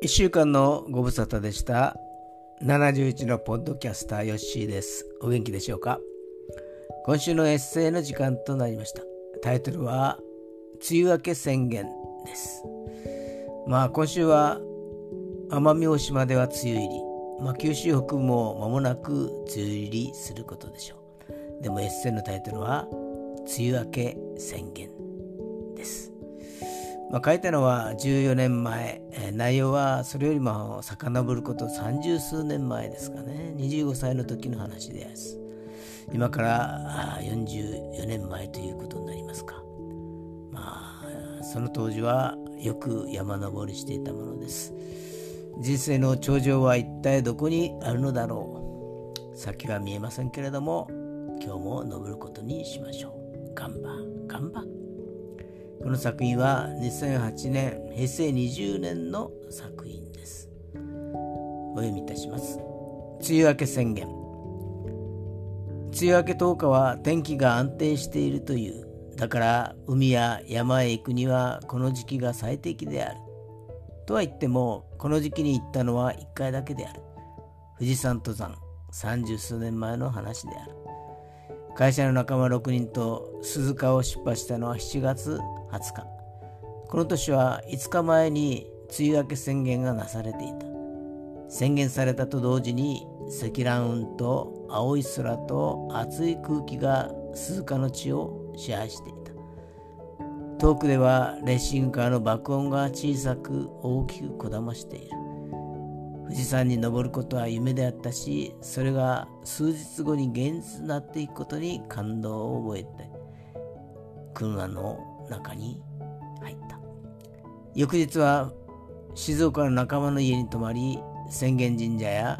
1週間のご無沙汰でした。71のポッドキャスターヨッシーです。お元気でしょうか？今週のエッセイの時間となりました。タイトルは梅雨明け宣言です。まあ今週は奄美大島では梅雨入り、まあ、九州北部も間もなく梅雨入りすることでしょう。でもエッセイのタイトルは梅雨明け宣言です。まあ、書いたのは14年前、え、内容はそれよりも遡ること30数年前ですかね。25歳の時の話です。今から44年前ということになりますか。まあその当時はよく山登りしていたものです。人生の頂上は一体どこにあるのだろう。先は見えませんけれども今日も登ることにしましょう。ガンバガンバこの作品は2008年、平成20年の作品です。お読みいたします。梅雨明け宣言。梅雨明け10日は天気が安定しているという。だから海や山へ行くにはこの時期が最適である。とは言っても、この時期に行ったのは1回だけである。富士山登山、30数年前の話である。会社の仲間6人と鈴鹿を出発したのは7月20日。この年は5日前に梅雨明け宣言がなされていた。宣言されたと同時に積乱雲と青い空と熱い空気が鈴鹿の地を支配していた。遠くではレッシングカーの爆音が小さく大きくこだましている。富士山に登ることは夢であったしそれが数日後に現実になっていくことに感動を覚えて車の中に入った。翌日は静岡の仲間の家に泊まり浅間神社や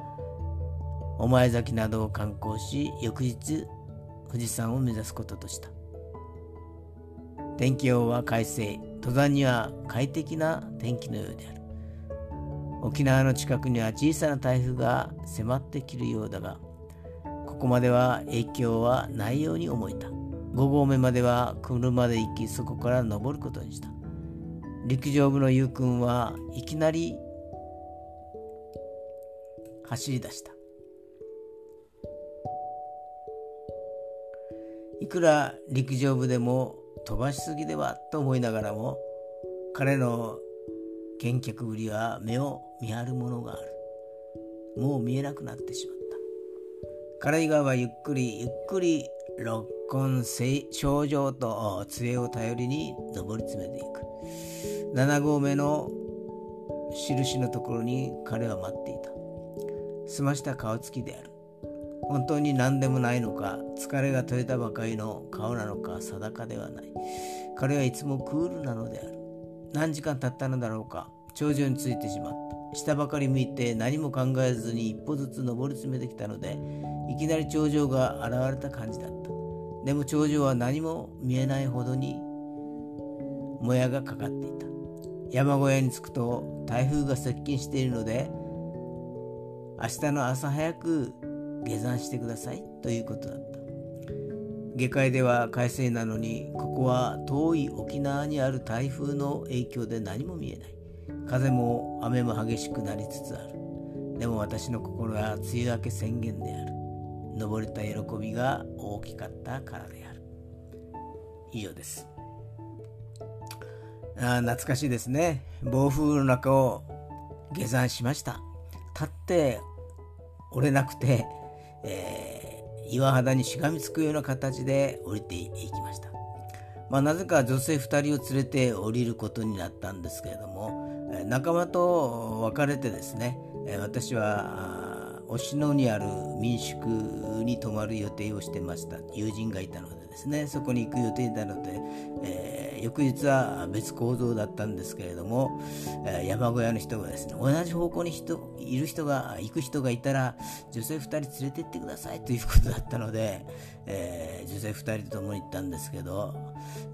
御前崎などを観光し翌日富士山を目指すこととした。天気予報は快晴。登山には快適な天気のようである。沖縄の近くには小さな台風が迫ってきるようだがここまでは影響はないように思えた。5合目までは車で行きそこから登ることにした。陸上部のゆうくんはいきなり走り出した。いくら陸上部でも飛ばしすぎではと思いながらも彼の見客ぶりは目を見張るものがある。もう見えなくなってしまった。彼以外はゆっくりゆっくり六根症状と杖を頼りに上り詰めていく。7合目の印のところに彼は待っていた。澄ました顔つきである。本当に何でもないのか疲れが取れたばかりの顔なのか定かではない。彼はいつもクールなのである。何時間経ったのだろうか。頂上についてしまった。下ばかり向いて何も考えずに一歩ずつ登り詰めてきたのでいきなり頂上が現れた感じだった。でも頂上は何も見えないほどにもやがかかっていた。山小屋に着くと台風が接近しているので明日の朝早く下山してくださいということだった。下界では快晴なのにここは遠い沖縄にある台風の影響で何も見えない。風も雨も激しくなりつつある。でも私の心は梅雨明け宣言である。登れた喜びが大きかったからである。以上です。あ懐かしいですね。暴風の中を下山しました。立って折れなくて、えー、岩肌にしがみつくような形で降りていきました、まあ、なぜか女性2人を連れて降りることになったんですけれども仲間と別れてですね私は忍野にある民宿に泊まる予定をしてました友人がいたのでですね。そこに行く予定なので、えー、翌日は別行動だったんですけれども、えー、山小屋の人がですね同じ方向に人いる人が行く人がいたら女性2人連れてってくださいということだったので、えー、女性2人と共に行ったんですけど、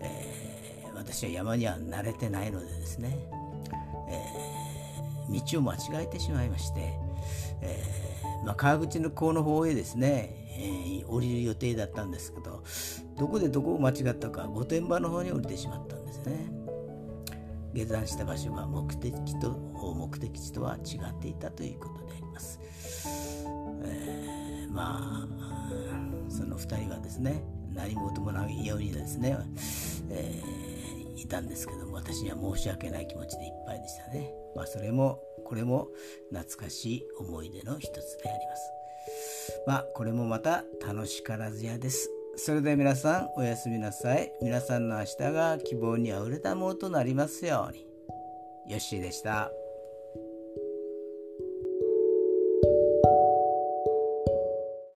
え私は山には慣れてないのでですね、え道を間違えてしまいまして、えーまあ、川口の港の方へですね、えー、降りる予定だったんですけどどこでどこを間違ったか御殿場の方に降りてしまったんですね下山した場所が目的と目的地とは違っていたということであります。えー、まあその2人はですね何事もないようにですね、えー、いたんですけども私には申し訳ない気持ちでいっぱいでしたね。まあそれもこれも懐かしい思い出の一つであります。まあこれもまた楽しからずやです。それで皆さんおやすみなさい。皆さんの明日が希望にあふれたものとなりますように。よッしーでした。